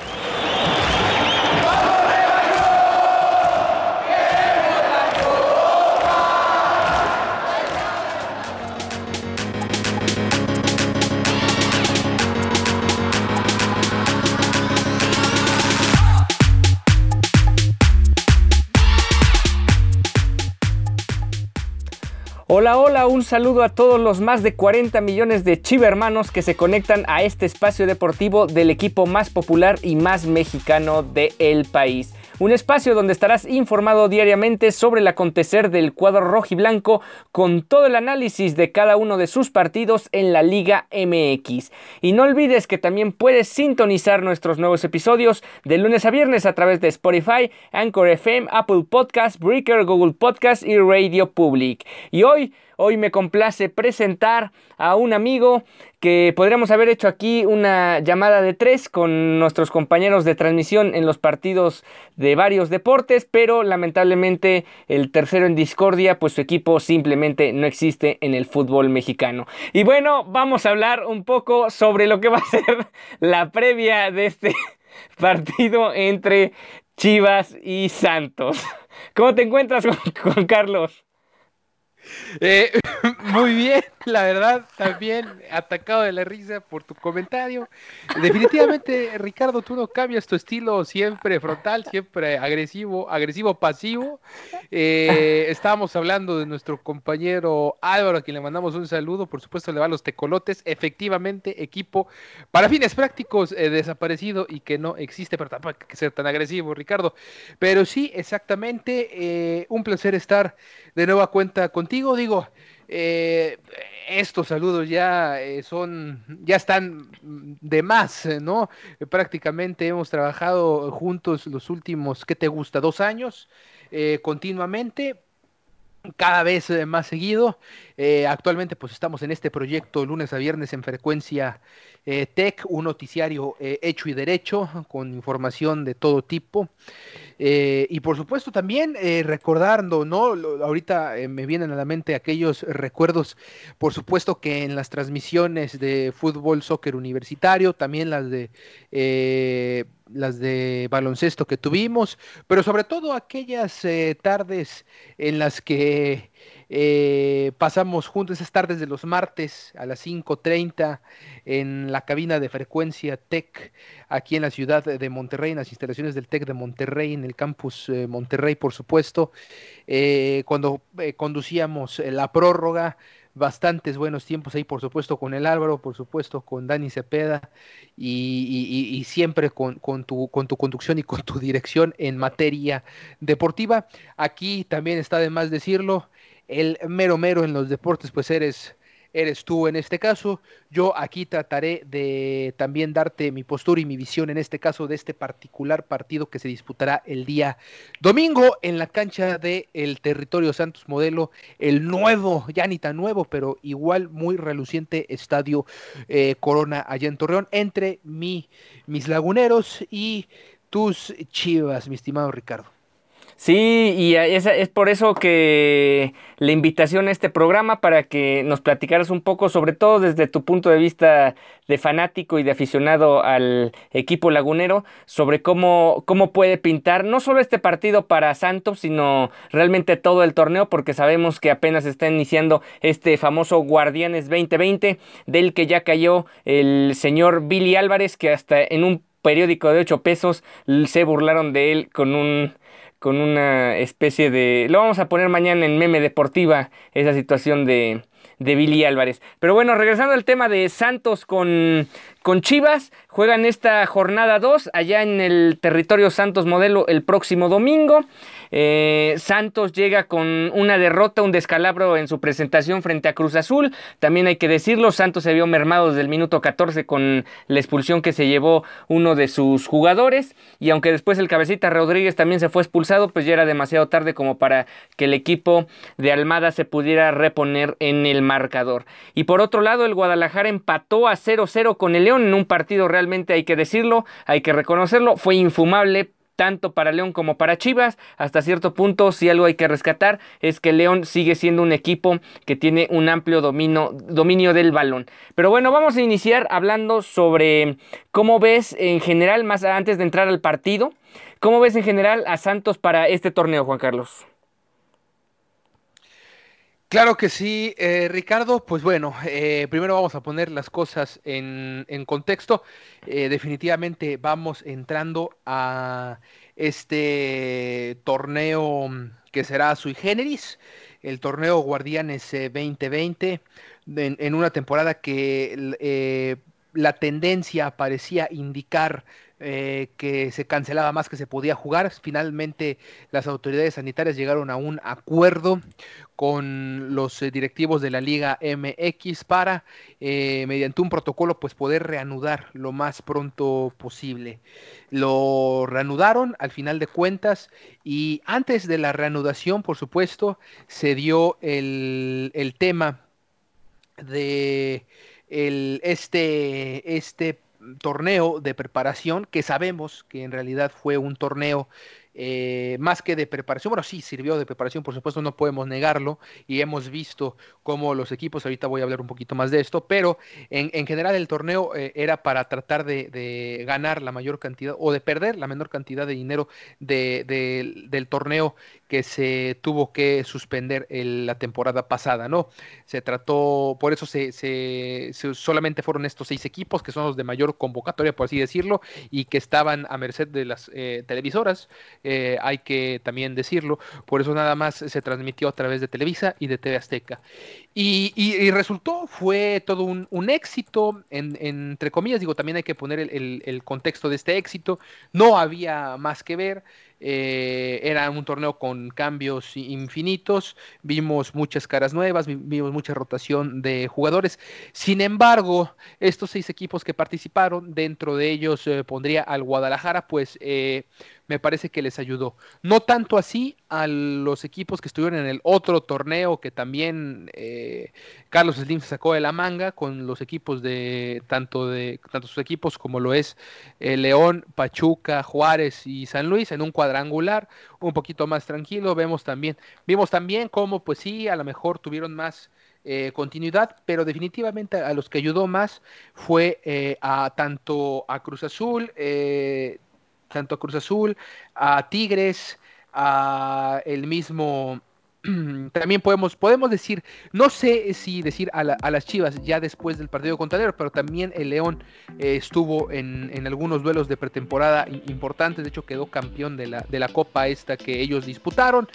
何? Hola, hola, un saludo a todos los más de 40 millones de chivermanos que se conectan a este espacio deportivo del equipo más popular y más mexicano del país. Un espacio donde estarás informado diariamente sobre el acontecer del cuadro rojo y blanco con todo el análisis de cada uno de sus partidos en la Liga MX. Y no olvides que también puedes sintonizar nuestros nuevos episodios de lunes a viernes a través de Spotify, Anchor FM, Apple Podcast, Breaker, Google Podcast y Radio Public. Y hoy Hoy me complace presentar a un amigo que podríamos haber hecho aquí una llamada de tres con nuestros compañeros de transmisión en los partidos de varios deportes, pero lamentablemente el tercero en discordia, pues su equipo simplemente no existe en el fútbol mexicano. Y bueno, vamos a hablar un poco sobre lo que va a ser la previa de este partido entre Chivas y Santos. ¿Cómo te encuentras, Juan Carlos? Eh, muy bien, la verdad, también atacado de la risa por tu comentario. Definitivamente, Ricardo, tú no cambias tu estilo siempre frontal, siempre agresivo, agresivo pasivo. Eh, estábamos hablando de nuestro compañero Álvaro, a quien le mandamos un saludo. Por supuesto, le va a los tecolotes. Efectivamente, equipo para fines prácticos eh, desaparecido y que no existe, pero tampoco hay que ser tan agresivo, Ricardo. Pero sí, exactamente, eh, un placer estar de nueva cuenta contigo. Digo, eh, estos saludos ya eh, son, ya están de más, ¿no? prácticamente hemos trabajado juntos los últimos, ¿qué te gusta? Dos años, eh, continuamente cada vez más seguido. Actualmente pues estamos en este proyecto lunes a viernes en frecuencia Tech, un noticiario hecho y derecho con información de todo tipo. Eh, y por supuesto también eh, recordando, ¿no? ahorita eh, me vienen a la mente aquellos recuerdos, por supuesto que en las transmisiones de fútbol, soccer universitario, también las de las de baloncesto que tuvimos, pero sobre todo aquellas tardes en las que eh, pasamos juntos esas tardes de los martes a las 5.30 en la cabina de frecuencia TEC aquí en la ciudad de Monterrey, en las instalaciones del TEC de Monterrey, en el campus eh, Monterrey, por supuesto, eh, cuando conducíamos la prórroga bastantes buenos tiempos ahí, por supuesto, con el Álvaro, por supuesto, con Dani Cepeda y, siempre con, tu, con tu conducción y con tu dirección en materia deportiva. Aquí también está de más decirlo, el mero mero en los deportes, pues eres, eres tú en este caso. Yo aquí trataré de también darte mi postura y mi visión en este caso de este particular partido que se disputará el día domingo en la cancha del el territorio Santos Modelo, el nuevo, ya ni tan nuevo, pero igual muy reluciente estadio eh, Corona allá en Torreón, entre mi, mis laguneros y tus chivas, mi estimado Ricardo. Sí, y es, es, por eso que la invitación a este programa para que nos platicaras un poco, sobre todo desde tu punto de vista de fanático y de aficionado al equipo lagunero, sobre cómo, cómo puede pintar no solo este partido para Santos, sino realmente todo el torneo, porque sabemos que apenas está iniciando este famoso Guardianes 2020, del que ya cayó el señor Billy Álvarez, que hasta en un periódico de 8 pesos se burlaron de él con un con una especie de... Lo vamos a poner mañana en meme deportiva, esa situación de, de Billy Álvarez. Pero bueno, regresando al tema de Santos con, con Chivas. Juegan esta jornada 2 allá en el territorio Santos Modelo el próximo domingo. Eh, Santos llega con una derrota, un descalabro en su presentación frente a Cruz Azul. También hay que decirlo, Santos se vio mermado desde el minuto 14 con la expulsión que se llevó uno de sus jugadores. Y aunque después el cabecita Rodríguez también se fue expulsado, pues ya era demasiado tarde como para que el equipo de Almada se pudiera reponer en el marcador. Y por otro lado, el Guadalajara empató a 0-0 con el León en un partido realmente hay que decirlo, hay que reconocerlo, fue infumable tanto para León como para Chivas. Hasta cierto punto, si algo hay que rescatar, es que León sigue siendo un equipo que tiene un amplio dominio, dominio del balón. Pero bueno, vamos a iniciar hablando sobre cómo ves en general, más antes de entrar al partido, cómo ves en general a Santos para este torneo, Juan Carlos. Claro que sí, eh, Ricardo. Pues bueno, eh, primero vamos a poner las cosas en, contexto. Eh, definitivamente vamos entrando a este torneo que será sui generis, el torneo Guardianes 2020, en, en una temporada que la tendencia parecía indicar eh, que se cancelaba más que se podía jugar. Finalmente las autoridades sanitarias llegaron a un acuerdo con los eh, directivos de la Liga MX para, eh, mediante un protocolo, pues poder reanudar lo más pronto posible. Lo reanudaron al final de cuentas y antes de la reanudación, por supuesto, se dio el, el tema de el, este, este torneo de preparación que sabemos que en realidad fue un torneo eh, más que de preparación, bueno, sí sirvió de preparación, por supuesto, no podemos negarlo, y hemos visto cómo los equipos, ahorita voy a hablar un poquito más de esto, pero en, general el torneo eh, era para tratar de, ganar la mayor cantidad o de perder la menor cantidad de dinero del torneo que se tuvo que suspender la temporada pasada, ¿no? Se trató, por eso se, solamente fueron estos seis equipos, que son los de mayor convocatoria, por así decirlo, y que estaban a merced de las eh, televisoras, eh, hay que también decirlo, por eso nada más se transmitió a través de Televisa y de TV Azteca. Y, resultó, fue todo un, éxito, entre comillas, digo, también hay que poner el contexto de este éxito, no había más que ver, eh, era un torneo con cambios infinitos, vimos muchas caras nuevas, vimos mucha rotación de jugadores. Sin embargo, estos seis equipos que participaron, dentro de ellos eh, pondría al Guadalajara, pues eh, me parece que les ayudó. No tanto así a los equipos que estuvieron en el otro torneo que también Carlos Slim sacó de la manga con los equipos de tanto de tanto sus equipos como lo es León, Pachuca, Juárez y San Luis en un cuadro angular, un poquito más tranquilo. Vemos también, vimos también cómo, pues sí, a lo mejor tuvieron más eh, continuidad, pero definitivamente a los que ayudó más fue eh, a tanto a Cruz Azul, eh, tanto a Cruz Azul, a Tigres, a el mismo también podemos, podemos decir, no sé si decir a, las Chivas ya después del partido contra León, pero también el León eh, estuvo en, en, algunos duelos de pretemporada importantes, de hecho quedó campeón de la, de la Copa esta que ellos disputaron.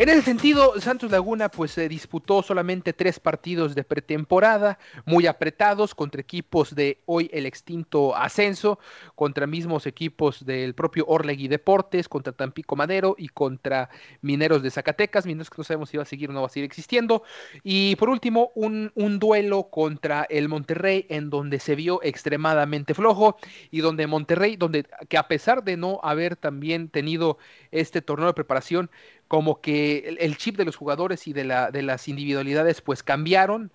En ese sentido, Santos Laguna pues se disputó solamente tres partidos de pretemporada, muy apretados contra equipos de hoy el extinto Ascenso, contra mismos equipos del propio Orlegui Deportes, contra Tampico Madero y contra Mineros de Zacatecas, Mineros que no sabemos si va a seguir o no va a seguir existiendo. Y por último, un, un duelo contra el Monterrey en donde se vio extremadamente flojo y donde Monterrey, donde que a pesar de no haber también tenido este torneo de preparación, como que el, chip de los jugadores y de, la, de las individualidades pues cambiaron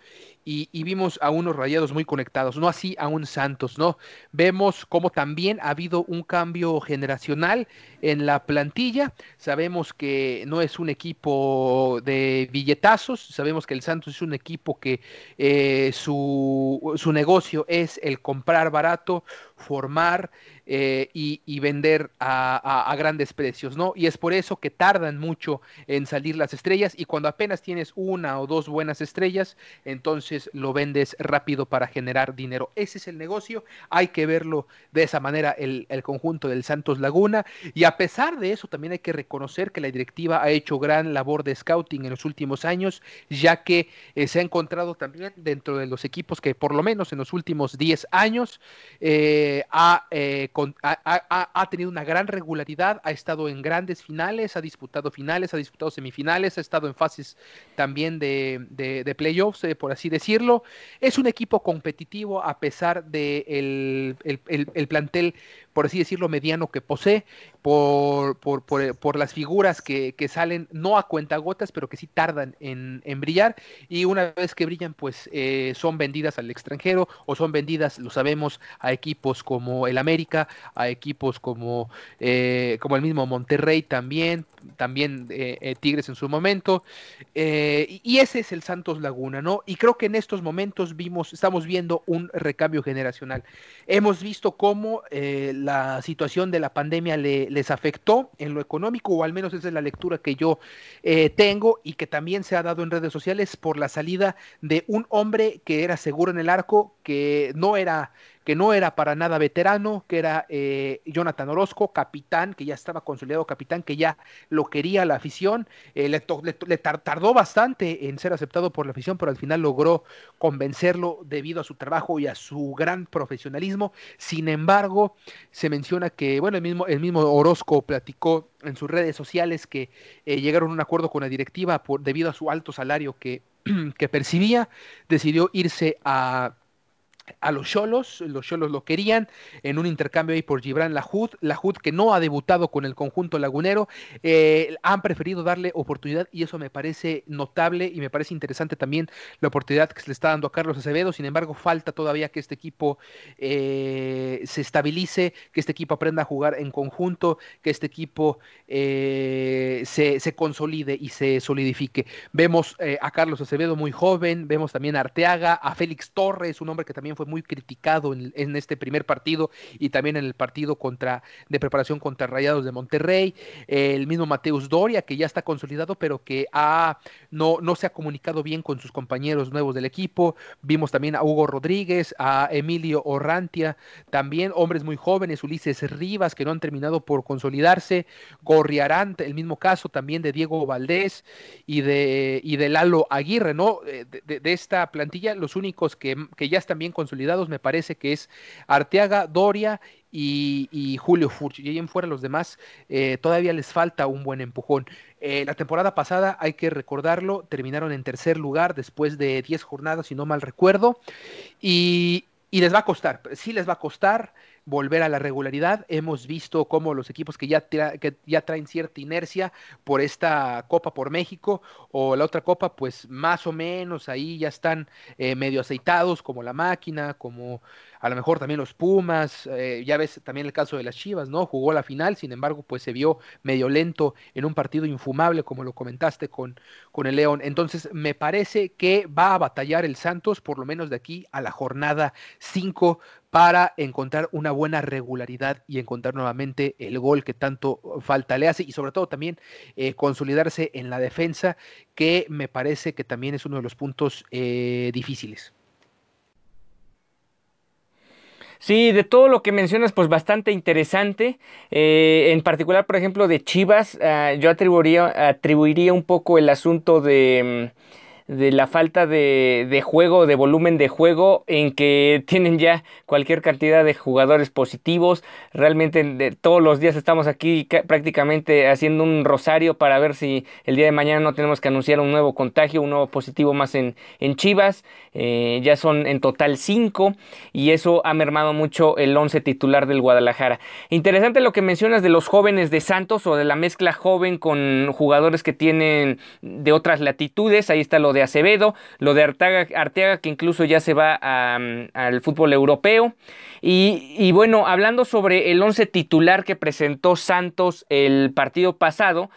y, vimos a unos rayados muy conectados, no así a un Santos, ¿no? Vemos cómo también ha habido un cambio generacional en la plantilla, sabemos que no es un equipo de billetazos, sabemos que el Santos es un equipo que eh, su, su negocio es el comprar barato, formar, eh, y, vender a, grandes precios, ¿no? Y es por eso que tardan mucho en salir las estrellas y cuando apenas tienes una o dos buenas estrellas, entonces lo vendes rápido para generar dinero. Ese es el negocio, hay que verlo de esa manera el, conjunto del Santos Laguna y a pesar de eso también hay que reconocer que la directiva ha hecho gran labor de scouting en los últimos años, ya que eh, se ha encontrado también dentro de los equipos que por lo menos en los últimos 10 años eh, ha ha, tenido una gran regularidad, ha estado en grandes finales, ha disputado finales, ha disputado semifinales, ha estado en fases también de, playoffs, eh, por así decirlo. Es un equipo competitivo a pesar del de el, plantel por así decirlo, mediano que posee, por, por, por, las figuras que, que, salen no a cuentagotas, pero que sí tardan en, en brillar, y una vez que brillan, pues eh, son vendidas al extranjero o son vendidas, lo sabemos, a equipos como el América, a equipos como, eh, como el mismo Monterrey también, también eh, Tigres en su momento, y ese es el Santos Laguna, ¿no? Y creo que en estos momentos vimos, estamos viendo un recambio generacional. Hemos visto cómo la situación de la pandemia les afectó en lo económico, o al menos esa es la lectura que yo eh, tengo y que también se ha dado en redes sociales por la salida de un hombre que era seguro en el arco, que no era que no era para nada veterano, que era eh, Jonathan Orozco, capitán, que ya estaba consolidado capitán, que ya lo quería la afición, eh, le, tardó bastante en ser aceptado por la afición, pero al final logró convencerlo debido a su trabajo y a su gran profesionalismo. Sin embargo, se menciona que, bueno, el mismo, el mismo Orozco platicó en sus redes sociales que eh, llegaron a un acuerdo con la directiva por, debido a su alto salario que, que percibía, decidió irse a a los Cholos, los Cholos lo querían en un intercambio ahí por Gibran Lajud, Lajud que no ha debutado con el conjunto lagunero, eh, han preferido darle oportunidad y eso me parece notable y me parece interesante también la oportunidad que se le está dando a Carlos Acevedo, sin embargo falta todavía que este equipo eh, se estabilice, que este equipo aprenda a jugar en conjunto, que este equipo eh, se, se, consolide y se solidifique. Vemos a Carlos Acevedo muy joven, vemos también a Arteaga, a Félix Torres, un hombre que también fue muy criticado en, este primer partido y también en el partido contra de preparación contra Rayados de Monterrey, el mismo Mateus Doria que ya está consolidado pero que no, no se ha comunicado bien con sus compañeros nuevos del equipo, vimos también a Hugo Rodríguez, a Emilio Orrantia, también hombres muy jóvenes, Ulises Rivas que no han terminado por consolidarse, Gorriarán, el mismo caso también de Diego Valdés y de, y Lalo Aguirre, ¿no? Eh, de, esta plantilla, los únicos que, que ya están bien consolidados consolidados me parece que es Arteaga, Doria y, Julio Furch. Y ahí en fuera los demás eh, todavía les falta un buen empujón. Eh, la temporada pasada, hay que recordarlo, terminaron en tercer lugar después de 10 jornadas, si no mal recuerdo. Y, y les va a costar, sí les va a costar volver a la regularidad. Hemos visto cómo los equipos que ya, que ya traen cierta inercia por esta Copa por México o la otra Copa, pues más o menos ahí ya están eh, medio aceitados, como la máquina, como a lo mejor también los Pumas, eh, ya ves también el caso de las Chivas, ¿no? Jugó la final, sin embargo, pues se vio medio lento en un partido infumable, como lo comentaste con, con el León. Entonces, me parece que va a batallar el Santos, por lo menos de aquí a la jornada 5, para encontrar una buena regularidad y encontrar nuevamente el gol que tanto falta le hace y sobre todo también eh, consolidarse en la defensa, que me parece que también es uno de los puntos eh, difíciles. Sí, de todo lo que mencionas, pues bastante interesante. Eh, en particular, por ejemplo, de Chivas, ah, yo atribuiría, atribuiría un poco el asunto de... Mm, de la falta de, de, juego, de volumen de juego, en que tienen ya cualquier cantidad de jugadores positivos. Realmente todos los días estamos aquí prácticamente haciendo un rosario para ver si el día de mañana no tenemos que anunciar un nuevo contagio, un nuevo positivo más en, en Chivas. Eh, ya son en total cinco y eso ha mermado mucho el once titular del Guadalajara. Interesante lo que mencionas de los jóvenes de Santos o de la mezcla joven con jugadores que tienen de otras latitudes. Ahí está lo de Acevedo, lo de Arteaga, que incluso ya se va al fútbol europeo. Y, y, bueno, hablando sobre el once titular que presentó Santos el partido pasado,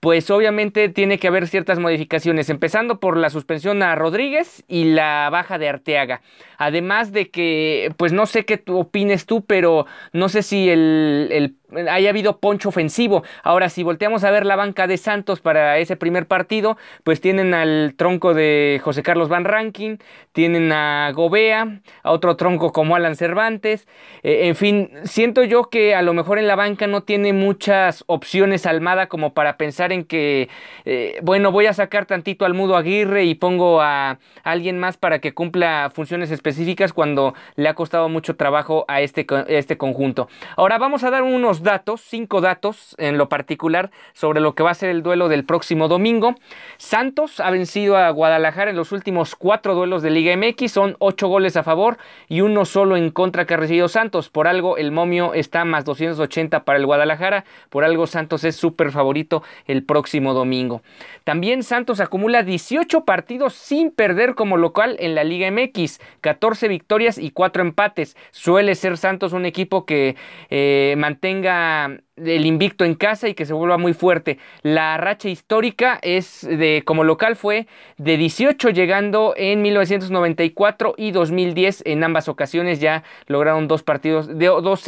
pues obviamente tiene que haber ciertas modificaciones, empezando por la suspensión a Rodríguez y la baja de Arteaga. Además de que, pues no sé qué tú opines tú, pero no sé si el, el haya habido poncho ofensivo. Ahora, si volteamos a ver la banca de Santos para ese primer partido, pues tienen al tronco de José Carlos Van Rankin, tienen a Gobea, a otro tronco como Alan Cervantes. Eh, en fin, siento yo que a lo mejor en la banca no tiene muchas opciones Almada como para pensar en que, eh, bueno, voy a sacar tantito al Mudo Aguirre y pongo a alguien más para que cumpla funciones específicas cuando le ha costado mucho trabajo a este, este conjunto. Ahora vamos a dar unos datos, cinco datos en lo particular sobre lo que va a ser el duelo del próximo domingo. Santos ha vencido a Guadalajara en los últimos cuatro duelos de Liga MX, son ocho goles a favor y uno solo en contra que ha recibido Santos. Por algo el momio está más 280 para el Guadalajara, por algo Santos es súper favorito el próximo domingo. También Santos acumula 18 partidos sin perder como local en la Liga MX, 14 victorias y 4 empates. Suele ser Santos un equipo que eh, mantenga el invicto en casa y que se vuelva muy fuerte. La racha histórica es de como local fue de 18 llegando en 1994 y 2010 en ambas ocasiones ya lograron dos partidos de dos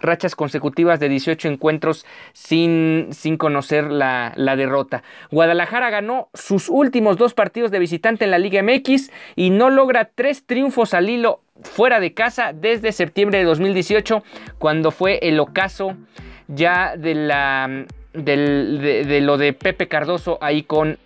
rachas consecutivas de 18 encuentros sin, sin conocer la, la derrota. Guadalajara ganó sus últimos dos partidos de visitante en la Liga MX y no logra tres triunfos al hilo fuera de casa desde septiembre de 2018, cuando fue el ocaso ya de, la, de lo de Pepe Cardoso ahí con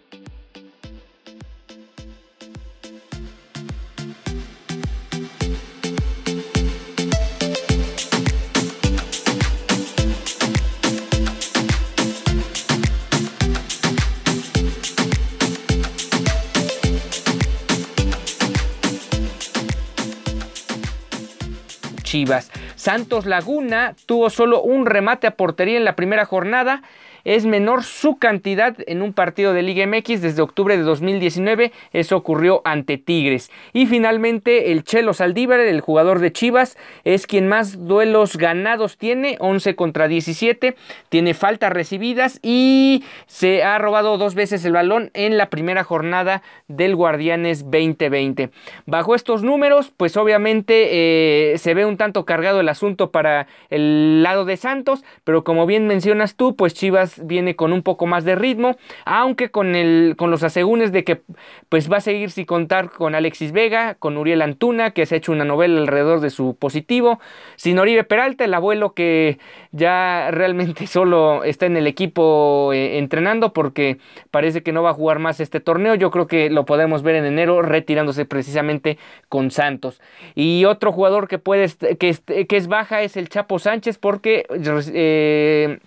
Santos Laguna tuvo solo un remate a portería en la primera jornada es menor su cantidad en un partido de Liga MX desde octubre de 2019. Eso ocurrió ante Tigres. Y finalmente el Chelo Saldívar, el jugador de Chivas, es quien más duelos ganados tiene, 11 contra 17. Tiene faltas recibidas y se ha robado dos veces el balón en la primera jornada del Guardianes 2020. Bajo estos números, pues obviamente eh, se ve un tanto cargado el asunto para el lado de Santos, pero como bien mencionas tú, pues Chivas viene con un poco más de ritmo, aunque con, el, con los asegúnes de que pues va a seguir sin contar con Alexis Vega, con Uriel Antuna, que se ha hecho una novela alrededor de su positivo, sin Oribe Peralta, el abuelo que ya realmente solo está en el equipo eh, entrenando porque parece que no va a jugar más este torneo, yo creo que lo podemos ver en enero retirándose precisamente con Santos. Y otro jugador que puede que, que es baja es el Chapo Sánchez porque eh,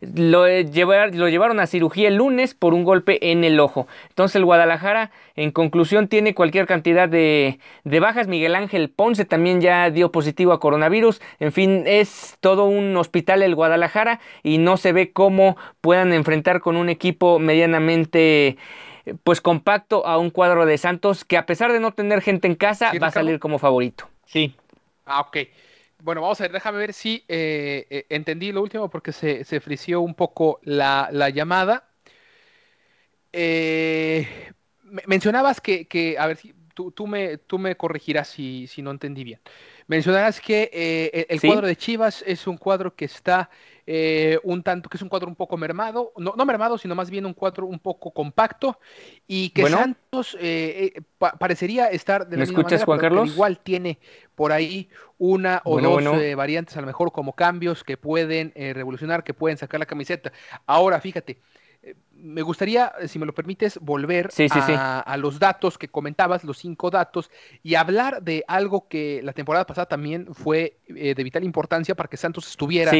lo, eh, lo llevaron a cirugía el lunes por un golpe en el ojo. Entonces el Guadalajara, en conclusión, tiene cualquier cantidad de, de bajas. Miguel Ángel Ponce también ya dio positivo a coronavirus. En fin, es todo un hospital el Guadalajara y no se ve cómo puedan enfrentar con un equipo medianamente pues compacto a un cuadro de Santos que a pesar de no tener gente en casa va a salir como favorito. Sí. Ah, ok. Bueno, vamos a ver, déjame ver si eh, eh, entendí lo último porque se, se frició un poco la, llamada. Eh, mencionabas que, a ver, si tú, me, tú me corregirás si, si no entendí bien. Mencionarás que eh, el cuadro de Chivas es un cuadro que está eh, un tanto, que es un cuadro un poco mermado, no, no, mermado, sino más bien un cuadro un poco compacto y que Santos eh, parecería estar de la ¿Me escuchas, Juan Carlos? igual tiene por ahí una o dos variantes, a lo mejor como cambios que pueden revolucionar, que pueden sacar la camiseta. Ahora, fíjate, me gustaría, si me lo permites, volver a, los datos que comentabas, los cinco datos, y hablar de algo que la temporada pasada también fue eh, de vital importancia para que Santos estuviera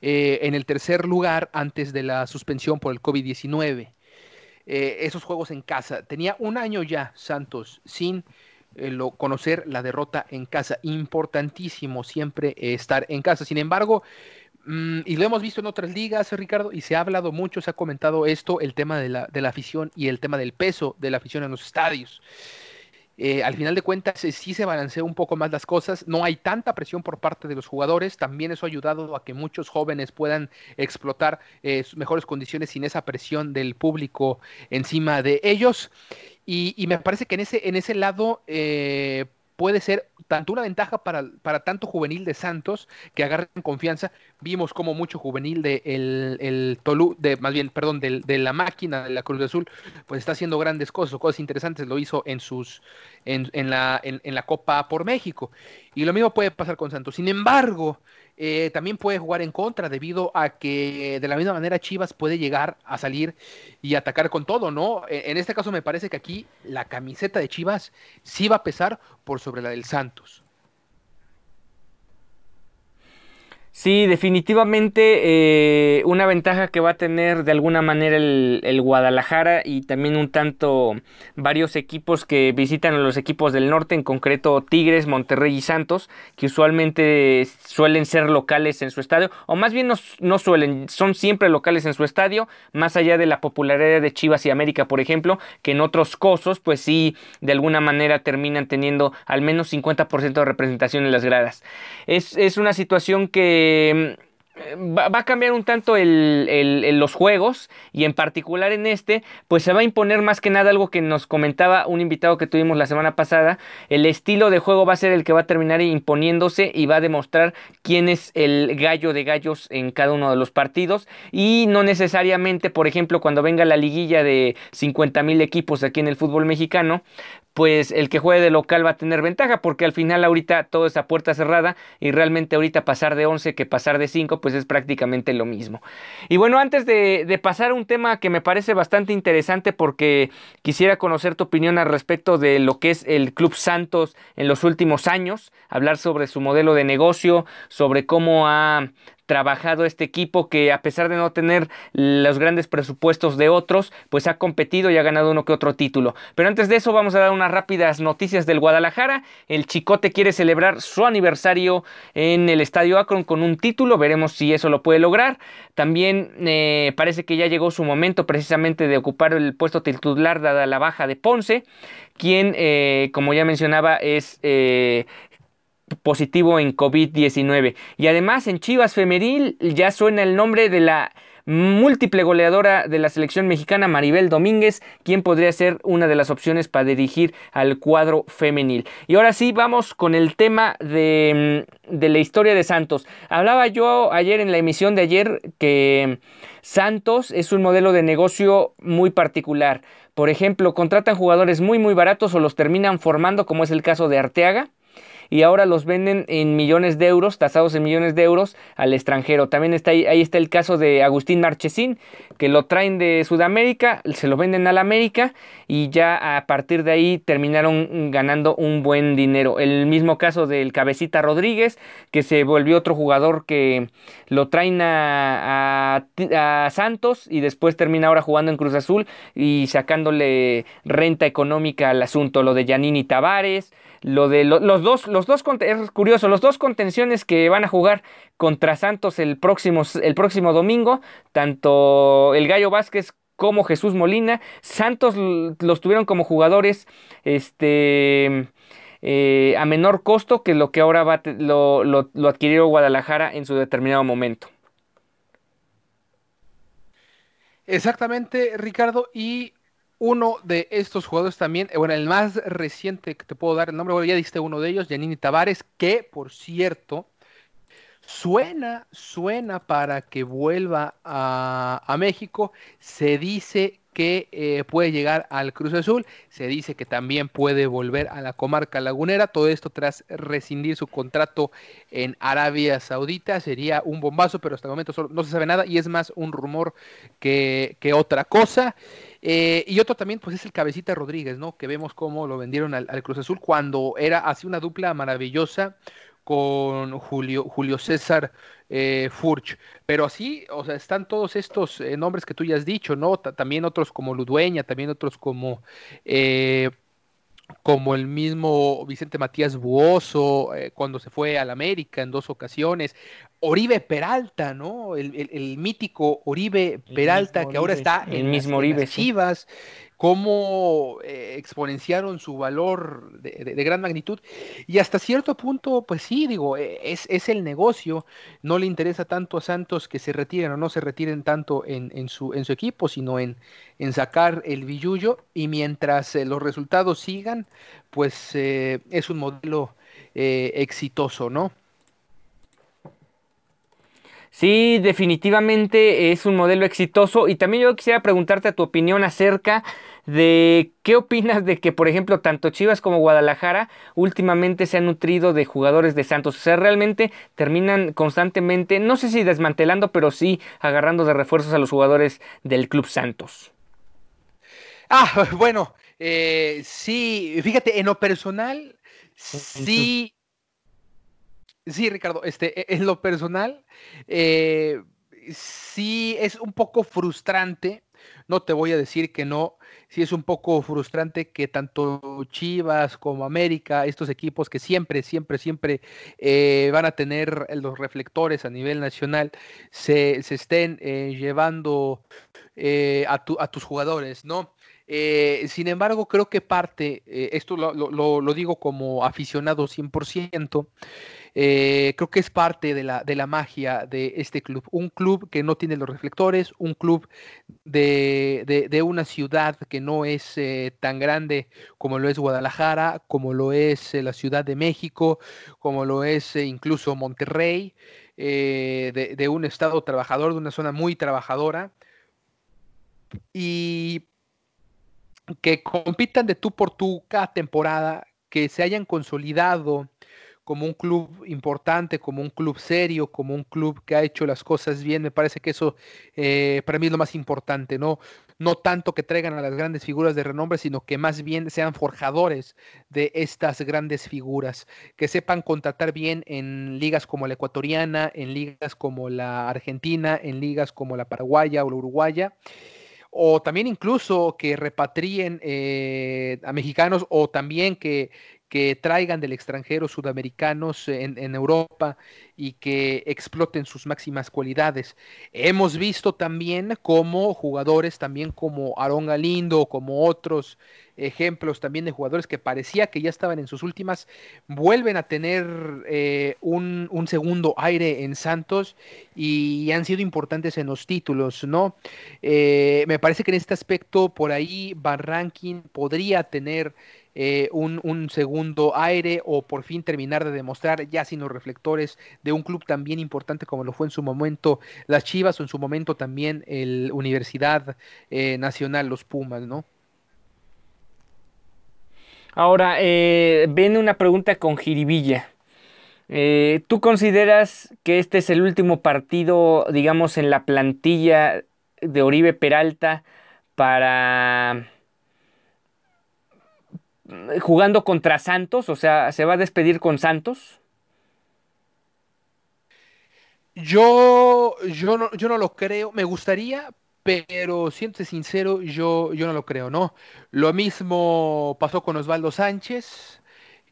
eh, en el tercer lugar antes de la suspensión por el COVID-19. Eh, esos juegos en casa. Tenía un año ya Santos sin conocer la derrota en casa. Importantísimo siempre estar en casa. Sin embargo, Mm, y lo hemos visto en otras ligas, Ricardo, y se ha hablado mucho, se ha comentado esto, el tema de la, de la afición y el tema del peso de la afición en los estadios. Eh, al final de cuentas eh, sí se balancea un poco más las cosas, no hay tanta presión por parte de los jugadores, también eso ha ayudado a que muchos jóvenes puedan explotar eh, mejores condiciones sin esa presión del público encima de ellos. Y, me parece que en ese, en ese lado puede ser tanto una ventaja para, para, tanto juvenil de Santos que agarren confianza. Vimos como mucho juvenil de el, el Tolu, de, más bien, perdón, de, de, la máquina de la Cruz Azul, pues está haciendo grandes cosas, cosas interesantes, lo hizo en sus, en, en la, en, en la Copa por México. Y lo mismo puede pasar con Santos. Sin embargo, eh, también puede jugar en contra debido a que de la misma manera Chivas puede llegar a salir y atacar con todo, ¿no? E, en este caso me parece que aquí la camiseta de Chivas sí va a pesar por sobre la del Santos. Sí, definitivamente eh, una ventaja que va a tener de alguna manera el, Guadalajara y también un tanto varios equipos que visitan a los equipos del norte, en concreto Tigres, Monterrey y Santos, que usualmente suelen ser locales en su estadio, o más bien no, suelen, son siempre locales en su estadio, más allá de la popularidad de Chivas y América, por ejemplo, que en otros cosos, pues sí, de alguna manera terminan teniendo al menos 50% de representación en las gradas. Es, es una situación que eh, va, a cambiar un tanto los juegos y en particular en este, pues se va a imponer más que nada algo que nos comentaba un invitado que tuvimos la semana pasada. El estilo de juego va a ser el que va a terminar imponiéndose y va a demostrar quién es el gallo de gallos en cada uno de los partidos y no necesariamente, por ejemplo, cuando venga la liguilla de 50 mil equipos aquí en el fútbol mexicano, pues el que juegue de local va a tener ventaja porque al final ahorita todo es a puerta cerrada y realmente ahorita pasar de 11 que pasar de 5 pues es prácticamente lo mismo. Y bueno, antes de, pasar a un tema que me parece bastante interesante porque quisiera conocer tu opinión al respecto de lo que es el Club Santos en los últimos años, hablar sobre su modelo de negocio, sobre cómo ha trabajado este equipo que a pesar de no tener los grandes presupuestos de otros, pues ha competido y ha ganado uno que otro título. Pero antes de eso vamos a dar unas rápidas noticias del Guadalajara. El Chicote quiere celebrar su aniversario en el Estadio Akron con un título, veremos si eso lo puede lograr. También eh, parece que ya llegó su momento precisamente de ocupar el puesto titular dada la baja de Ponce, quien, eh, como ya mencionaba, es eh, positivo en COVID-19. Y además en Chivas Femenil ya suena el nombre de la múltiple goleadora de la selección mexicana Maribel Domínguez, quien podría ser una de las opciones para dirigir al cuadro femenil. Y ahora sí, vamos con el tema de, de la historia de Santos. Hablaba yo ayer en la emisión de ayer que Santos es un modelo de negocio muy particular. Por ejemplo, contratan jugadores muy muy baratos o los terminan formando, como es el caso de Arteaga y ahora los venden en millones de euros, tasados en millones de euros al extranjero. También está ahí, ahí está el caso de Agustín Marchesín, que lo traen de Sudamérica, se lo venden al América y ya a partir de ahí terminaron ganando un buen dinero. El mismo caso del Cabecita Rodríguez, que se volvió otro jugador que lo traen a, a Santos y después termina ahora jugando en Cruz Azul y sacándole renta económica al asunto. Lo de Yanini Tavares, lo de los dos, los dos, es curioso, los dos contenciones que van a jugar contra Santos el próximo, el próximo domingo, tanto el Gallo Vázquez como Jesús Molina, Santos los tuvieron como jugadores, este... Eh, a menor costo que lo que ahora va, lo, lo, lo adquirió Guadalajara en su determinado momento. Exactamente, Ricardo. Y uno de estos jugadores también, eh, bueno, el más reciente que te puedo dar el nombre, bueno, ya diste uno de ellos, Yanini Tavares, que por cierto, suena, suena para que vuelva a, México. Se dice que eh, puede llegar al Cruz Azul, se dice que también puede volver a la comarca lagunera, todo esto tras rescindir su contrato en Arabia Saudita, sería un bombazo, pero hasta el momento no se sabe nada y es más un rumor que, que otra cosa. Eh, y otro también, pues es el Cabecita Rodríguez, ¿no? Que vemos cómo lo vendieron al, Cruz Azul cuando era así una dupla maravillosa con Julio, Julio César eh, Furch. Pero así, o sea, están todos estos eh, nombres que tú ya has dicho, ¿no? también otros como Ludueña, también otros como como el mismo Vicente Matías Buoso eh, cuando se fue al América en dos ocasiones, Oribe Peralta, ¿no? El, mítico Oribe Peralta que ahora está en, mismo Oribe, Chivas cómo eh, exponenciaron su valor de, gran magnitud. Y hasta cierto punto, pues sí, digo, eh, es, el negocio. No le interesa tanto a Santos que se retiren o no se retiren tanto en, su, en su equipo, sino en, en sacar el billullo. Y mientras eh, los resultados sigan, pues es un modelo exitoso, ¿no? Sí, definitivamente es un modelo exitoso y también yo quisiera preguntarte a tu opinión acerca de qué opinas de que, por ejemplo, tanto Chivas como Guadalajara últimamente se han nutrido de jugadores de Santos. O sea, realmente terminan constantemente, no sé si desmantelando, pero sí agarrando de refuerzos a los jugadores del Club Santos. Ah, bueno, eh, sí, fíjate, en lo personal, sí, Sí, Ricardo, este, e, en lo personal, eh, sí es un poco frustrante, no te voy a decir que no, sí es un poco frustrante que tanto Chivas como América, estos equipos que siempre, siempre, siempre eh, van a tener los reflectores a nivel nacional, se, estén eh, llevando a, a tus jugadores, ¿no? Sin embargo, creo que parte, esto lo, digo como aficionado 100%, eh, creo que es parte de la, de la magia de este club. Un club que no tiene los reflectores, un club de, una ciudad que no es eh, tan grande como lo es Guadalajara, como lo es eh, la Ciudad de México, como lo es incluso Monterrey, de, de un estado trabajador, de una zona muy trabajadora. Y que compitan de tú por tú cada temporada, que se hayan consolidado como un club importante, como un club serio, como un club que ha hecho las cosas bien. Me parece que eso eh, para mí es lo más importante, ¿no? No tanto que traigan a las grandes figuras de renombre, sino que más bien sean forjadores de estas grandes figuras, que sepan contratar bien en ligas como la ecuatoriana, en ligas como la argentina, en ligas como la paraguaya o la uruguaya o también incluso que repatrien eh, a mexicanos o también que, que traigan del extranjero sudamericanos en, Europa y que exploten sus máximas cualidades. Hemos visto también como jugadores, también como Aaron Galindo, como otros ejemplos también de jugadores que parecía que ya estaban en sus últimas, vuelven a tener eh, un, un, segundo aire en Santos y han sido importantes en los títulos, ¿no? Eh, me parece que en este aspecto por ahí Ranking podría tener eh, un, segundo aire o por fin terminar de demostrar ya sin los reflectores de un club tan bien importante como lo fue en su momento las Chivas o en su momento también el Universidad eh, Nacional, los Pumas, ¿no? Ahora, eh, viene una pregunta con Jiribilla. ¿Tú consideras que este es el último partido, digamos, en la plantilla de Oribe Peralta para jugando contra Santos? O sea, ¿se va a despedir con Santos? Yo, yo, no, yo no lo creo. Me gustaría, pero siento sincero, yo, yo no lo creo, ¿no? Lo mismo pasó con Osvaldo Sánchez,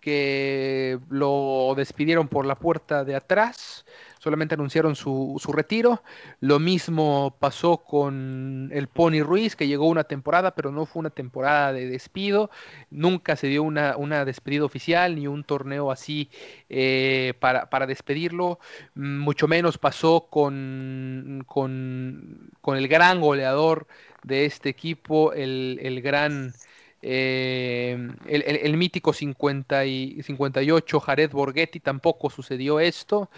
que lo despidieron por la puerta de atrás solamente anunciaron su, su, retiro. Lo mismo pasó con el Pony Ruiz, que llegó una temporada, pero no fue una temporada de despido. Nunca se dio una, una despedida oficial ni un torneo así eh, para, para, despedirlo. Mucho menos pasó con, con, con, el gran goleador de este equipo, el, el gran... Eh, el, mítico 50 y 58 Jared Borghetti tampoco sucedió esto.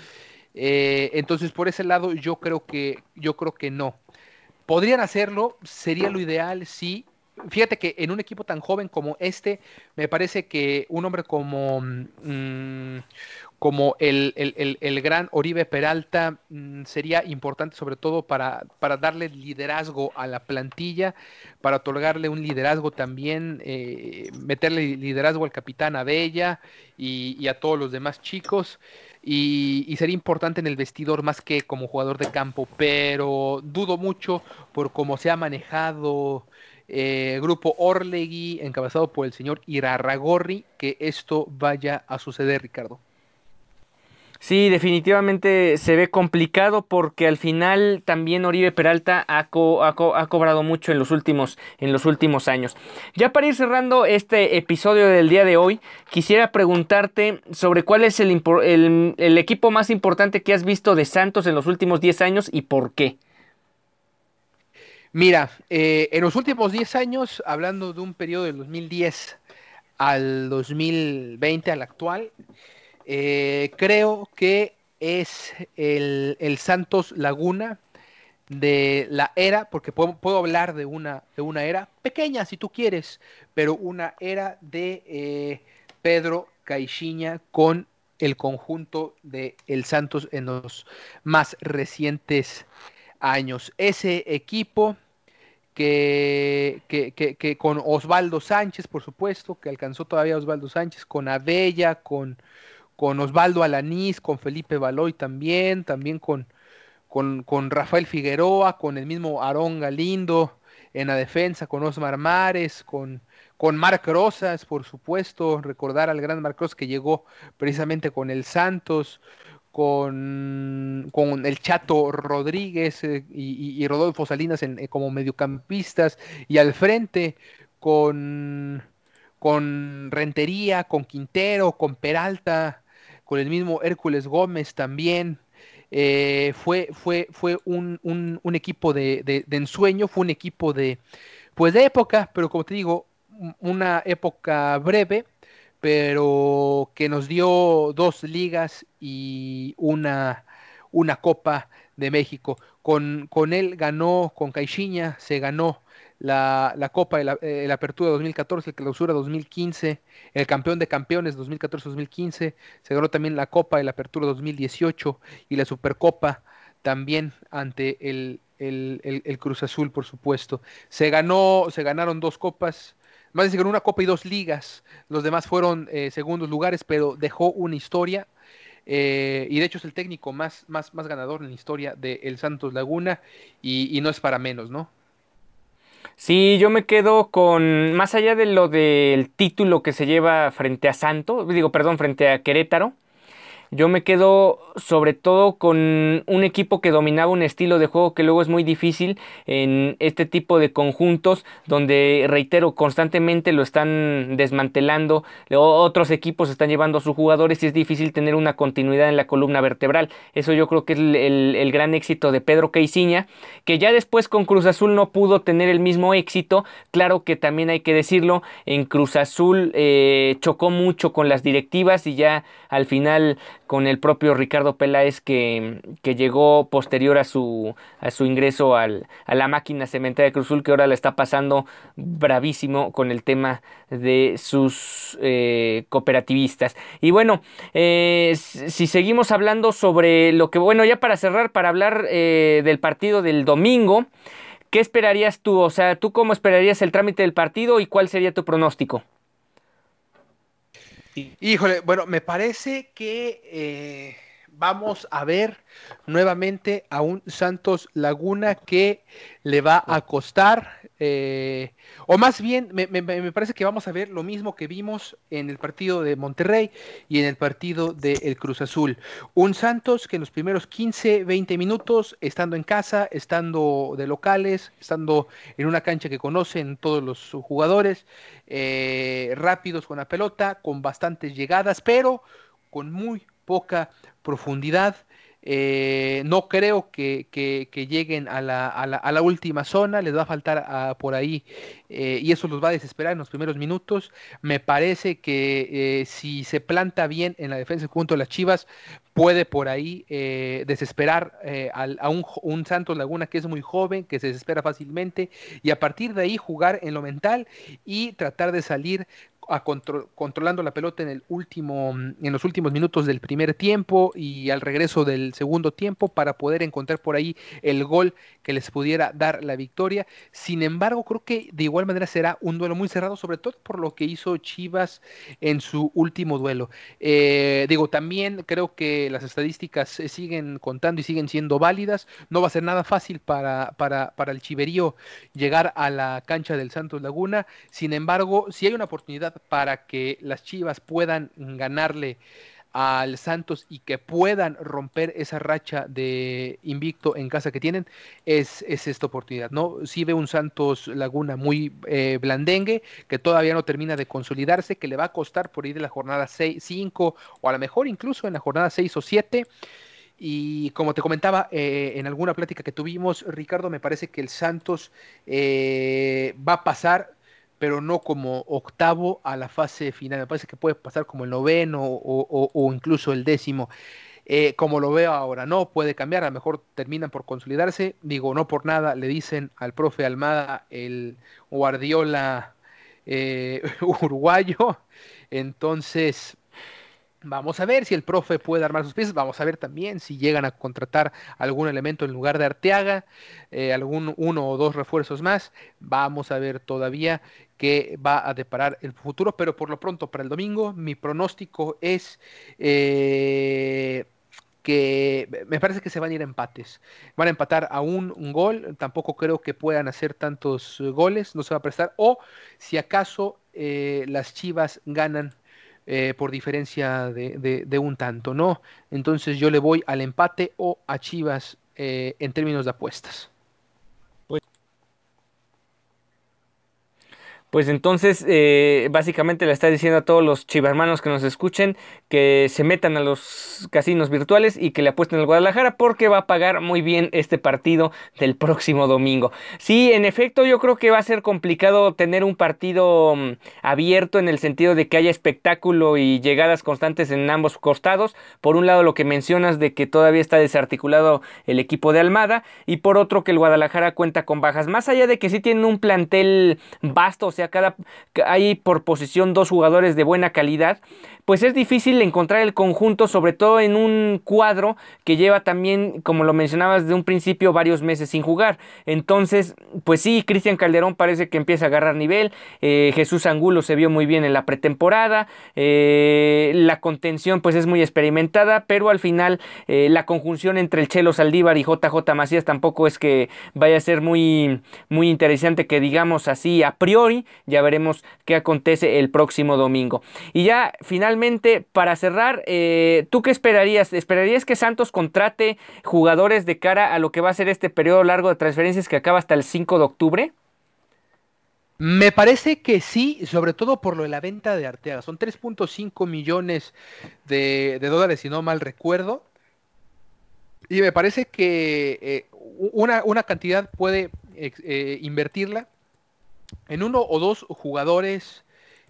Eh, entonces, por ese lado, yo creo que, yo creo que no. Podrían hacerlo, sería lo ideal, sí. Fíjate que en un equipo tan joven como este, me parece que un hombre como, mm, como el, el, gran Oribe Peralta mm, sería importante sobre todo para, para, darle liderazgo a la plantilla, para otorgarle un liderazgo también, eh, meterle liderazgo al capitán Abella y, y a todos los demás chicos y, sería importante en el vestidor más que como jugador de campo, pero dudo mucho por cómo se ha manejado eh, grupo Orlegui, encabezado por el señor Irarragorri, que esto vaya a suceder, Ricardo. Sí, definitivamente se ve complicado porque al final también Oribe Peralta ha, ha, cobrado mucho en los, últimos, en los últimos años. Ya para ir cerrando este episodio del día de hoy, quisiera preguntarte sobre cuál es el, el, equipo más importante que has visto de Santos en los últimos 10 años y por qué. Mira, eh, en los últimos 10 años, hablando de un periodo del 2010 al 2020, al actual, eh, creo que es el, Santos Laguna de la era, porque puedo, hablar de una, de una era pequeña si tú quieres, pero una era de eh, Pedro Caixinha con el conjunto de el Santos en los más recientes años. Ese equipo que, que, que, con Osvaldo Sánchez, por supuesto, que alcanzó todavía Osvaldo Sánchez, con Abella, con con Osvaldo Alanís, con Felipe Baloy también, también con, con, Rafael Figueroa, con el mismo Aarón Galindo en la defensa, con Osmar Mares, con, con Marc Rosas, por supuesto, recordar al gran Marc Rosas que llegó precisamente con el Santos, con, con el Chato Rodríguez eh, y, Rodolfo Salinas en, eh, como mediocampistas, y al frente con, con Rentería, con Quintero, con Peralta, con el mismo Hércules Gómez también. Eh, fue, fue, fue un, un, equipo de, de, ensueño, fue un equipo de, pues de época, pero como te digo, una época breve, pero que nos dio dos ligas y una, una Copa de México. Con, con él ganó, con Caixinha se ganó la, la Copa, la, eh, la Apertura 2014, la Clausura 2015, el Campeón de Campeones 2014-2015, se ganó también la Copa, la Apertura 2018 y la Supercopa también ante el, el, el, Cruz Azul, por supuesto. Se ganó, se ganaron dos copas, más se ganó una copa y dos ligas. Los demás fueron eh, segundos lugares, pero dejó una historia. Eh, y de hecho es el técnico más, más, más ganador en la historia del el Santos Laguna y no es para menos, ¿no? Sí, yo me quedo con, más allá de lo del título que se lleva frente a Santo, digo, perdón, frente a Querétaro, yo me quedo sobre todo con un equipo que dominaba un estilo de juego que luego es muy difícil en este tipo de conjuntos donde, reitero, constantemente lo están desmantelando, otros equipos están llevando a sus jugadores y es difícil tener una continuidad en la columna vertebral. Eso yo creo que es el, gran éxito de Pedro Caiciña, que ya después con Cruz Azul no pudo tener el mismo éxito. Claro que también hay que decirlo, en Cruz Azul eh, chocó mucho con las directivas y ya al final con el propio Ricardo Peláez que, que llegó posterior a su, a su ingreso al, a la máquina cementera de Cruzul que ahora le está pasando bravísimo con el tema de sus eh, cooperativistas. Y bueno, eh, si seguimos hablando sobre lo que, bueno, ya para cerrar, para hablar eh, del partido del domingo, ¿qué esperarías tú? O sea, ¿tú cómo esperarías el trámite del partido y cuál sería tu pronóstico? Híjole, bueno, me parece que eh, vamos a ver nuevamente a un Santos Laguna que le va a costar, eh, o más bien me, parece que vamos a ver lo mismo que vimos en el partido de Monterrey y en el partido del Cruz Azul. Un Santos que en los primeros 15, 20 minutos, estando en casa, estando de locales, estando en una cancha que conocen todos los jugadores, eh, rápidos con la pelota, con bastantes llegadas, pero con muy poca profundidad. Eh, no creo que, lleguen a la, a, la, última zona, les va a faltar ah, por ahí eh, y eso los va a desesperar en los primeros minutos. Me parece que eh, si se planta bien en la defensa junto a las Chivas, puede por ahí desesperar a, un, un, Santos Laguna que es muy joven, que se desespera fácilmente y a partir de ahí jugar en lo mental y tratar de salir controlando la pelota en el último, en los últimos minutos del primer tiempo y al regreso del segundo tiempo para poder encontrar por ahí el gol que les pudiera dar la victoria. Sin embargo, creo que de igual manera será un duelo muy cerrado, sobre todo por lo que hizo Chivas en su último duelo. Eh, digo, también creo que las estadísticas siguen contando y siguen siendo válidas. No va a ser nada fácil para, para, para el Chiverío llegar a la cancha del Santos Laguna. Sin embargo, si hay una oportunidad para que las Chivas puedan ganarle al Santos y que puedan romper esa racha de invicto en casa que tienen, es, es esta oportunidad, ¿no? Si ve un Santos Laguna muy eh, blandengue, que todavía no termina de consolidarse, que le va a costar por ir de la jornada 6, 5 o a lo mejor incluso en la jornada 6 o 7. Y como te comentaba eh, en alguna plática que tuvimos, Ricardo, me parece que el Santos eh, va a pasar, pero no como octavo a la fase final. Me parece que puede pasar como el noveno o, incluso el décimo. Eh, como lo veo ahora, no puede cambiar, a lo mejor terminan por consolidarse. Digo, no por nada le dicen al profe Almada el Guardiola uruguayo. Entonces, Vamos a ver si el profe puede armar sus piezas. Vamos a ver también si llegan a contratar algún elemento en lugar de Arteaga, eh, algún uno o dos refuerzos más. Vamos a ver todavía qué va a deparar el futuro. Pero por lo pronto, para el domingo, mi pronóstico es eh, que me parece que se van a ir a empates. Van a empatar a un, gol. Tampoco creo que puedan hacer tantos goles. No se va a prestar. O si acaso eh, las Chivas ganan eh, por diferencia de, un tanto, ¿no? Entonces yo le voy al empate o a Chivas eh, en términos de apuestas. Pues entonces, eh, básicamente le está diciendo a todos los chivarmanos que nos escuchen que se metan a los casinos virtuales y que le apuesten al Guadalajara porque va a pagar muy bien este partido del próximo domingo. Sí, en efecto, yo creo que va a ser complicado tener un partido mm, abierto en el sentido de que haya espectáculo y llegadas constantes en ambos costados. Por un lado, lo que mencionas de que todavía está desarticulado el equipo de Almada y por otro que el Guadalajara cuenta con bajas. Más allá de que sí tienen un plantel vasto, sea, cada, hay por posición dos jugadores de buena calidad, pues es difícil encontrar el conjunto, sobre todo en un cuadro que lleva también, como lo mencionabas de un principio, varios meses sin jugar. Entonces, pues sí, Cristian Calderón parece que empieza a agarrar nivel, eh, Jesús Angulo se vio muy bien en la pretemporada, eh, la contención pues es muy experimentada, pero al final eh, la conjunción entre el Chelo Saldívar y JJ Macías tampoco es que vaya a ser muy, muy interesante que digamos así a priori, ya veremos qué acontece el próximo domingo. Y ya finalmente para cerrar, eh, ¿tú qué esperarías? ¿Esperarías que Santos contrate jugadores de cara a lo que va a ser este periodo largo de transferencias que acaba hasta el 5 de octubre? Me parece que sí, sobre todo por lo de la venta de Arteaga. Son 3.5 millones de, dólares, si no mal recuerdo. Y me parece que eh, una, una, cantidad puede eh, invertirla en uno o dos jugadores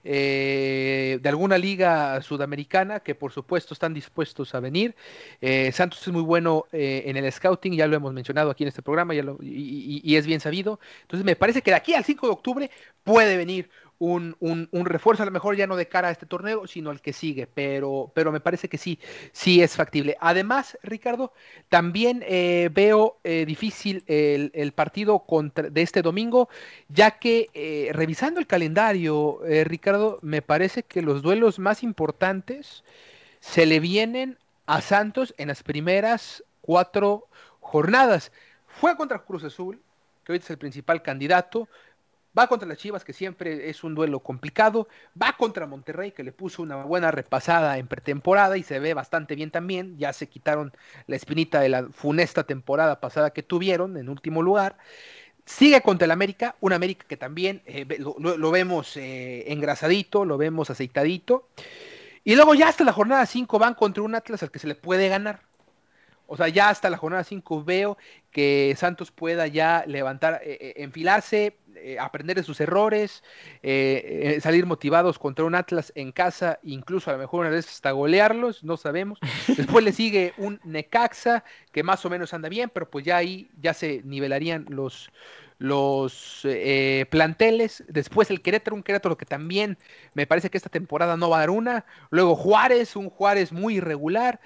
eh, de alguna liga sudamericana que por supuesto están dispuestos a venir. Eh, Santos es muy bueno eh, en el scouting, ya lo hemos mencionado aquí en este programa ya y, y, es bien sabido. Entonces me parece que de aquí al 5 de octubre puede venir un, un, refuerzo, a lo mejor ya no de cara a este torneo, sino al que sigue, pero, pero me parece que sí, sí es factible. Además, Ricardo, también eh, veo eh, difícil el, partido contra, de este domingo, ya que eh, revisando el calendario, Ricardo, me parece que los duelos más importantes se le vienen a Santos en las primeras cuatro jornadas. Fue contra Cruz Azul, que hoy es el principal candidato, Va contra las Chivas, que siempre es un duelo complicado. Va contra Monterrey, que le puso una buena repasada en pretemporada y se ve bastante bien también. Ya se quitaron la espinita de la funesta temporada pasada que tuvieron en último lugar. Sigue contra el América, un América que también eh, lo, vemos eh, engrasadito, lo vemos aceitadito. Y luego ya hasta la jornada 5 van contra un Atlas al que se le puede ganar. O sea, ya hasta la jornada 5 veo que Santos pueda ya levantar, eh, enfilarse, eh, aprender de sus errores, eh, eh, salir motivados contra un Atlas en casa, incluso a lo mejor una vez hasta golearlos, no sabemos. Después le sigue un Necaxa, que más o menos anda bien, pero pues ya ahí ya se nivelarían los, los eh, planteles. Después el Querétaro, un Querétaro que también me parece que esta temporada no va a dar una. Luego Juárez, un Juárez muy irregular.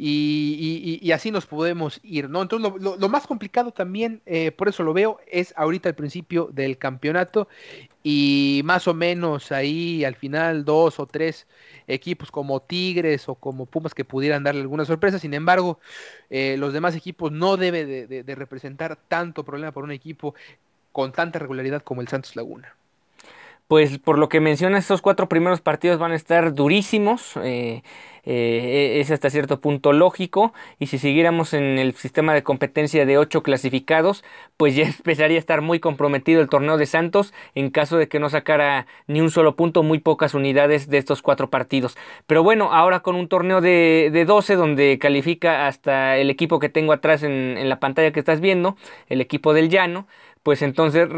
Y, así nos podemos ir, ¿no? Entonces lo, más complicado también, eh, por eso lo veo, es ahorita el principio del campeonato. Y más o menos ahí al final dos o tres equipos como Tigres o como Pumas que pudieran darle alguna sorpresa. Sin embargo, eh, los demás equipos no debe de, representar tanto problema por un equipo con tanta regularidad como el Santos Laguna pues por lo que menciona, estos cuatro primeros partidos van a estar durísimos. Eh, eh, es hasta cierto punto lógico. Y si siguiéramos en el sistema de competencia de ocho clasificados, pues ya empezaría a estar muy comprometido el torneo de Santos en caso de que no sacara ni un solo punto, muy pocas unidades de estos cuatro partidos. Pero bueno, ahora con un torneo de, de 12 donde califica hasta el equipo que tengo atrás en la pantalla que estás viendo, el equipo del Llano, pues entonces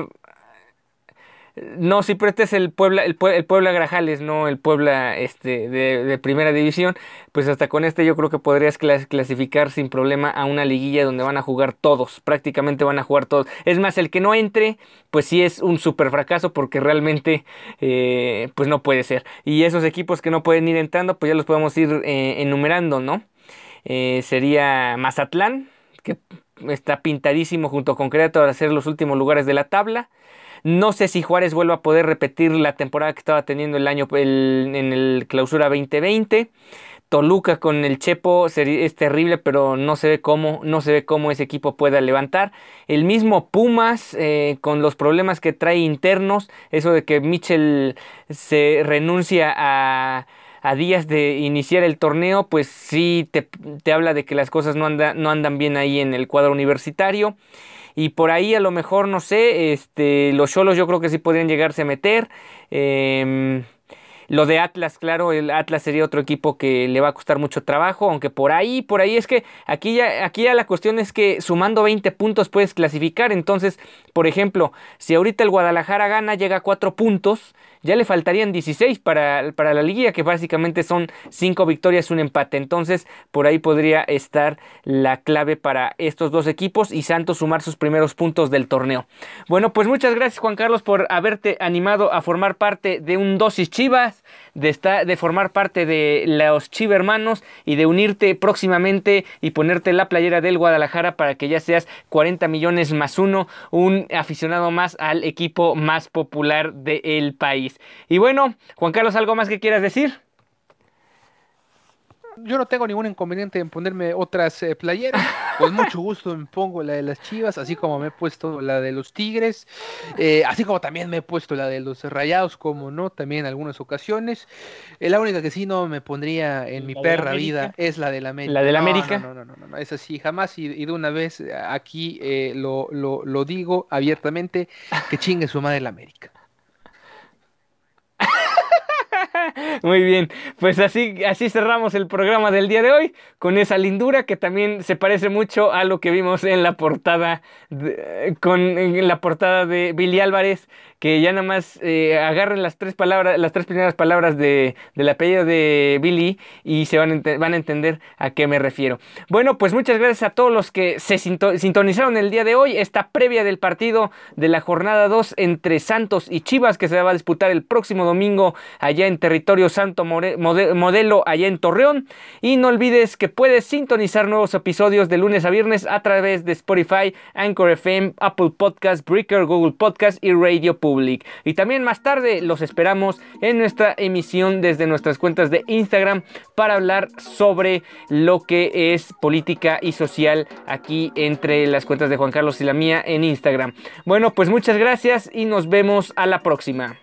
no, sí, pero este es el Puebla, el, Puebla Grajales, no el Puebla este, de, primera división. Pues hasta con este yo creo que podrías clasificar sin problema a una liguilla donde van a jugar todos, prácticamente van a jugar todos. Es más, el que no entre, pues sí es un super fracaso porque realmente eh, pues no puede ser. Y esos equipos que no pueden ir entrando, pues ya los podemos ir eh, enumerando, ¿no? Eh, sería Mazatlán, que está pintadísimo junto con Querétaro a ser los últimos lugares de la tabla. No sé si Juárez vuelva a poder repetir la temporada que estaba teniendo el año en el clausura 2020. Toluca con el Chepo es terrible, pero no se ve cómo, no se ve cómo ese equipo pueda levantar. El mismo Pumas, eh, con los problemas que trae internos, eso de que Mitchell se renuncia a, días de iniciar el torneo, pues sí te, habla de que las cosas no, no andan bien ahí en el cuadro universitario y por ahí a lo mejor, no sé, este, los Cholos yo creo que sí podrían llegarse a meter. Em, lo de Atlas, claro, el Atlas sería otro equipo que le va a costar mucho trabajo, aunque por ahí, por ahí es que aquí ya, aquí ya la cuestión es que sumando 20 puntos puedes clasificar. Entonces, por ejemplo, si ahorita el Guadalajara gana, llega a 4 puntos, ya le faltarían 16 para, para la liguilla, que básicamente son 5 victorias, un empate. Entonces, por ahí podría estar la clave para estos dos equipos y Santos sumar sus primeros puntos del torneo. Bueno, pues muchas gracias Juan Carlos por haberte animado a formar parte de un dosis Chivas, de, estar, de formar parte de los Chivermanos y de unirte próximamente y ponerte la playera del Guadalajara para que ya seas 40 millones más uno, un aficionado más al equipo más popular del país. Y bueno, Juan Carlos, ¿algo más que quieras decir? Yo no tengo ningún inconveniente en ponerme otras eh, playeras. Con mucho gusto me pongo la de las Chivas, así como me he puesto la de los Tigres, eh, así como también me he puesto la de los Rayados, como no, también en algunas ocasiones. Eh, la única que sí no me pondría en mi perra vida es la de la América. ¿La de la América? No, no, no, no, no, es así, jamás y, de una vez aquí lo, lo, lo digo abiertamente, que chingue su madre la América. Muy bien, pues así, así cerramos el programa del día de hoy con esa lindura que también se parece mucho a lo que vimos en la portada con en la portada de Billy Álvarez que ya nada más eh, agarren las tres palabras, las tres primeras palabras de, del apellido de Billy y se van van a entender a qué me refiero. Bueno, pues muchas gracias a todos los que se sintonizaron el día de hoy, esta previa del partido de la jornada 2 entre Santos y Chivas que se va a disputar el próximo domingo allá en territorio Santo Modelo, allá en Torreón. Y no olvides que puedes sintonizar nuevos episodios de lunes a viernes a través de Spotify, Anchor FM, Apple Podcast, Breaker, Google Podcast y Radio Public. Y también más tarde los esperamos en nuestra emisión desde nuestras cuentas de Instagram para hablar sobre lo que es política y social aquí entre las cuentas de Juan Carlos y la mía en Instagram. Bueno, pues muchas gracias y nos vemos a la próxima.